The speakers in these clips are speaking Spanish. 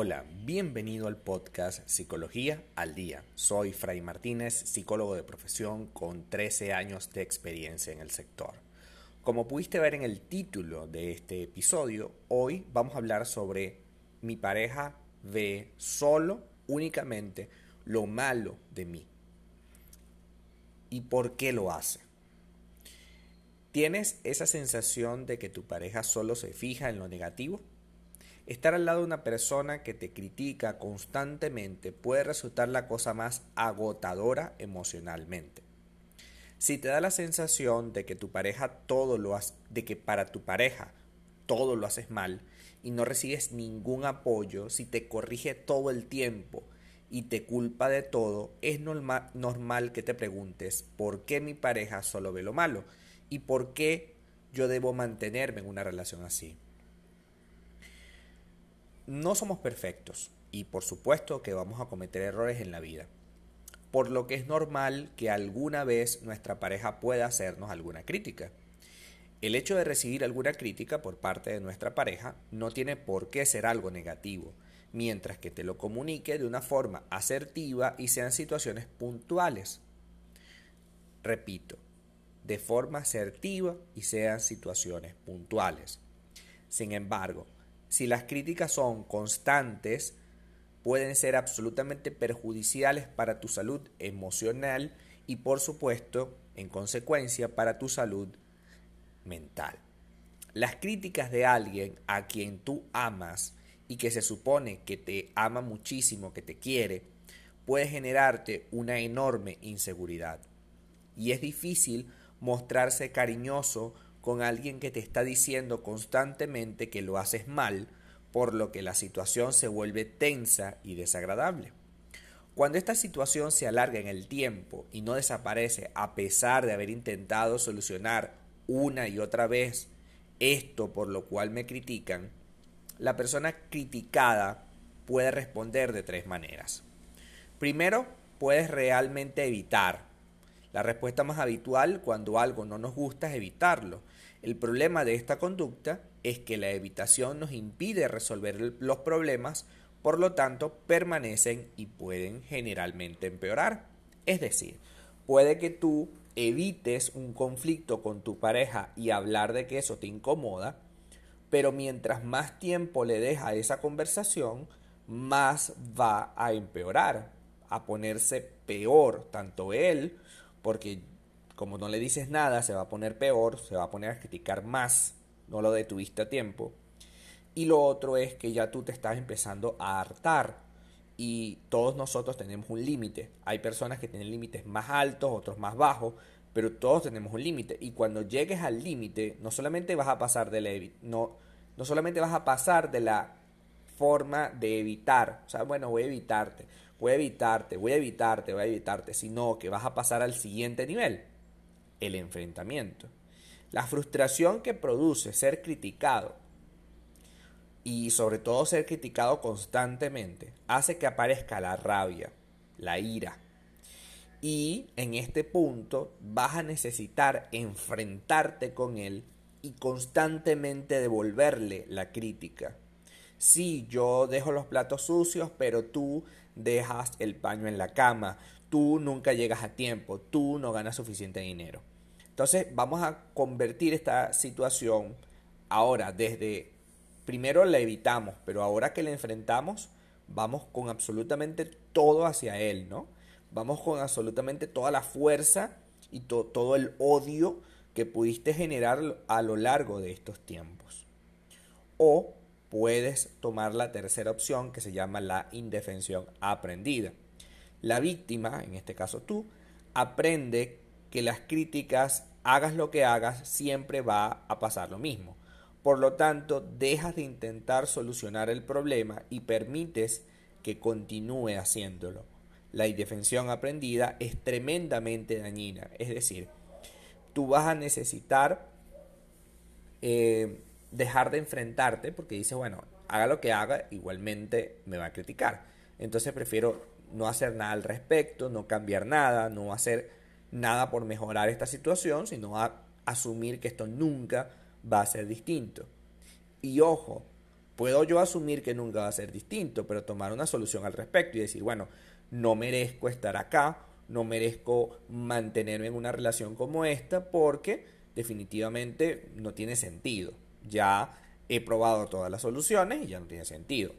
Hola, bienvenido al podcast Psicología al Día. Soy Fray Martínez, psicólogo de profesión con 13 años de experiencia en el sector. Como pudiste ver en el título de este episodio, hoy vamos a hablar sobre mi pareja ve solo, únicamente, lo malo de mí. ¿Y por qué lo hace? ¿Tienes esa sensación de que tu pareja solo se fija en lo negativo? Estar al lado de una persona que te critica constantemente puede resultar la cosa más agotadora emocionalmente. Si te da la sensación de que tu pareja todo lo de que para tu pareja todo lo haces mal y no recibes ningún apoyo, si te corrige todo el tiempo y te culpa de todo, es normal que te preguntes por qué mi pareja solo ve lo malo y por qué yo debo mantenerme en una relación así. No somos perfectos y por supuesto que vamos a cometer errores en la vida, por lo que es normal que alguna vez nuestra pareja pueda hacernos alguna crítica. El hecho de recibir alguna crítica por parte de nuestra pareja no tiene por qué ser algo negativo, mientras que te lo comunique de una forma asertiva y sean situaciones puntuales. Repito, de forma asertiva y sean situaciones puntuales. Sin embargo, si las críticas son constantes, pueden ser absolutamente perjudiciales para tu salud emocional y por supuesto, en consecuencia, para tu salud mental. Las críticas de alguien a quien tú amas y que se supone que te ama muchísimo, que te quiere, puede generarte una enorme inseguridad. Y es difícil mostrarse cariñoso con alguien que te está diciendo constantemente que lo haces mal, por lo que la situación se vuelve tensa y desagradable. Cuando esta situación se alarga en el tiempo y no desaparece a pesar de haber intentado solucionar una y otra vez esto por lo cual me critican, la persona criticada puede responder de tres maneras. Primero, puedes realmente evitar la respuesta más habitual cuando algo no nos gusta es evitarlo. El problema de esta conducta es que la evitación nos impide resolver los problemas, por lo tanto permanecen y pueden generalmente empeorar. Es decir, puede que tú evites un conflicto con tu pareja y hablar de que eso te incomoda, pero mientras más tiempo le deja esa conversación, más va a empeorar, a ponerse peor, tanto él porque como no le dices nada, se va a poner peor, se va a poner a criticar más, no lo detuviste a tiempo. Y lo otro es que ya tú te estás empezando a hartar y todos nosotros tenemos un límite. Hay personas que tienen límites más altos, otros más bajos, pero todos tenemos un límite. Y cuando llegues al límite, no solamente vas a pasar de la no, no solamente vas a pasar de la forma de evitar, o sea, bueno, voy a evitarte, voy a evitarte, voy a evitarte, voy a evitarte, sino que vas a pasar al siguiente nivel, el enfrentamiento. La frustración que produce ser criticado y sobre todo ser criticado constantemente hace que aparezca la rabia, la ira. Y en este punto vas a necesitar enfrentarte con él y constantemente devolverle la crítica. Sí, yo dejo los platos sucios, pero tú dejas el paño en la cama, tú nunca llegas a tiempo, tú no ganas suficiente dinero. Entonces vamos a convertir esta situación ahora desde, primero la evitamos, pero ahora que la enfrentamos, vamos con absolutamente todo hacia él, ¿no? Vamos con absolutamente toda la fuerza y todo el odio que pudiste generar a lo largo de estos tiempos. O puedes tomar la tercera opción que se llama la indefensión aprendida. La víctima, en este caso tú, aprende que las críticas, hagas lo que hagas, siempre va a pasar lo mismo. Por lo tanto, dejas de intentar solucionar el problema y permites que continúe haciéndolo. La indefensión aprendida es tremendamente dañina. Es decir, tú vas a necesitar eh, dejar de enfrentarte porque dices, bueno, haga lo que haga, igualmente me va a criticar. Entonces prefiero no hacer nada al respecto, no cambiar nada, no hacer nada por mejorar esta situación, sino a asumir que esto nunca va a ser distinto. Y ojo, Puedo yo asumir que nunca va a ser distinto, pero tomar una solución al respecto y decir, bueno, no merezco estar acá, no merezco mantenerme en una relación como esta porque definitivamente no tiene sentido. Ya he probado todas las soluciones y ya no tiene sentido.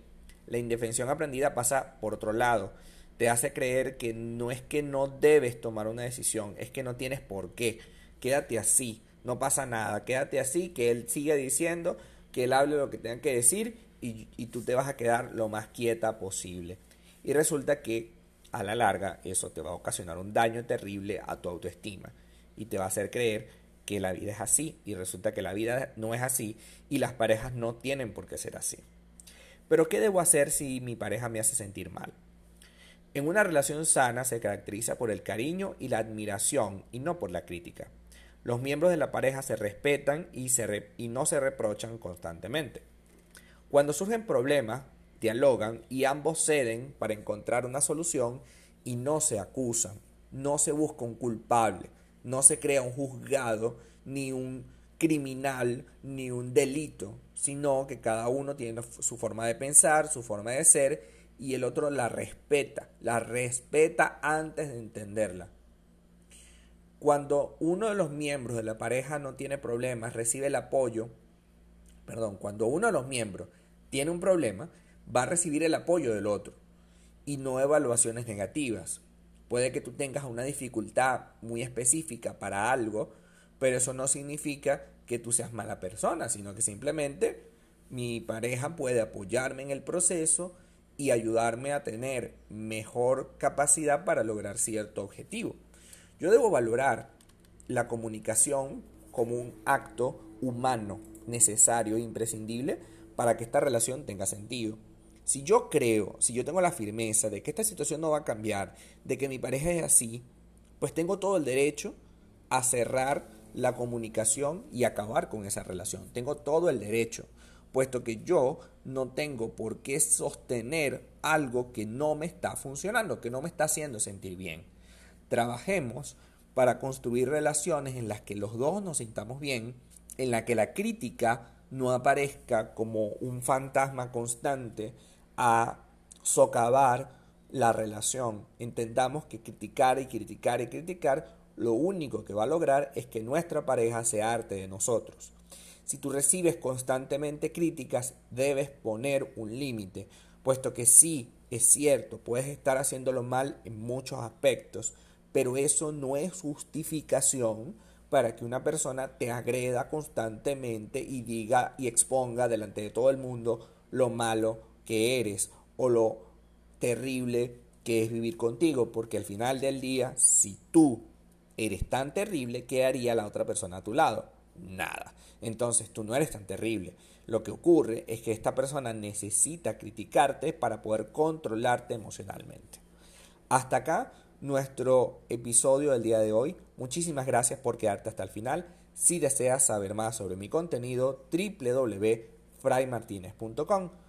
La indefensión aprendida pasa por otro lado. Te hace creer que no es que no debes tomar una decisión, es que no tienes por qué. Quédate así, no pasa nada. Quédate así, que él siga diciendo, que él hable lo que tenga que decir y, y tú te vas a quedar lo más quieta posible. Y resulta que a la larga eso te va a ocasionar un daño terrible a tu autoestima y te va a hacer creer que la vida es así y resulta que la vida no es así y las parejas no tienen por qué ser así. Pero ¿qué debo hacer si mi pareja me hace sentir mal? En una relación sana se caracteriza por el cariño y la admiración y no por la crítica. Los miembros de la pareja se respetan y, se y no se reprochan constantemente. Cuando surgen problemas, dialogan y ambos ceden para encontrar una solución y no se acusan, no se busca un culpable, no se crea un juzgado ni un criminal ni un delito, sino que cada uno tiene su forma de pensar, su forma de ser y el otro la respeta, la respeta antes de entenderla. Cuando uno de los miembros de la pareja no tiene problemas, recibe el apoyo, perdón, cuando uno de los miembros tiene un problema, va a recibir el apoyo del otro y no evaluaciones negativas. Puede que tú tengas una dificultad muy específica para algo, pero eso no significa que tú seas mala persona, sino que simplemente mi pareja puede apoyarme en el proceso y ayudarme a tener mejor capacidad para lograr cierto objetivo. Yo debo valorar la comunicación como un acto humano necesario e imprescindible para que esta relación tenga sentido. Si yo creo, si yo tengo la firmeza de que esta situación no va a cambiar, de que mi pareja es así, pues tengo todo el derecho a cerrar la comunicación y acabar con esa relación. Tengo todo el derecho, puesto que yo no tengo por qué sostener algo que no me está funcionando, que no me está haciendo sentir bien. Trabajemos para construir relaciones en las que los dos nos sintamos bien, en la que la crítica no aparezca como un fantasma constante a socavar la relación. Intentamos que criticar y criticar y criticar lo único que va a lograr es que nuestra pareja se arte de nosotros. Si tú recibes constantemente críticas, debes poner un límite, puesto que sí, es cierto, puedes estar haciéndolo mal en muchos aspectos, pero eso no es justificación para que una persona te agreda constantemente y diga y exponga delante de todo el mundo lo malo que eres o lo terrible que es vivir contigo, porque al final del día, si tú eres tan terrible, ¿qué haría la otra persona a tu lado? Nada. Entonces tú no eres tan terrible. Lo que ocurre es que esta persona necesita criticarte para poder controlarte emocionalmente. Hasta acá nuestro episodio del día de hoy. Muchísimas gracias por quedarte hasta el final. Si deseas saber más sobre mi contenido, www.fraymartinez.com.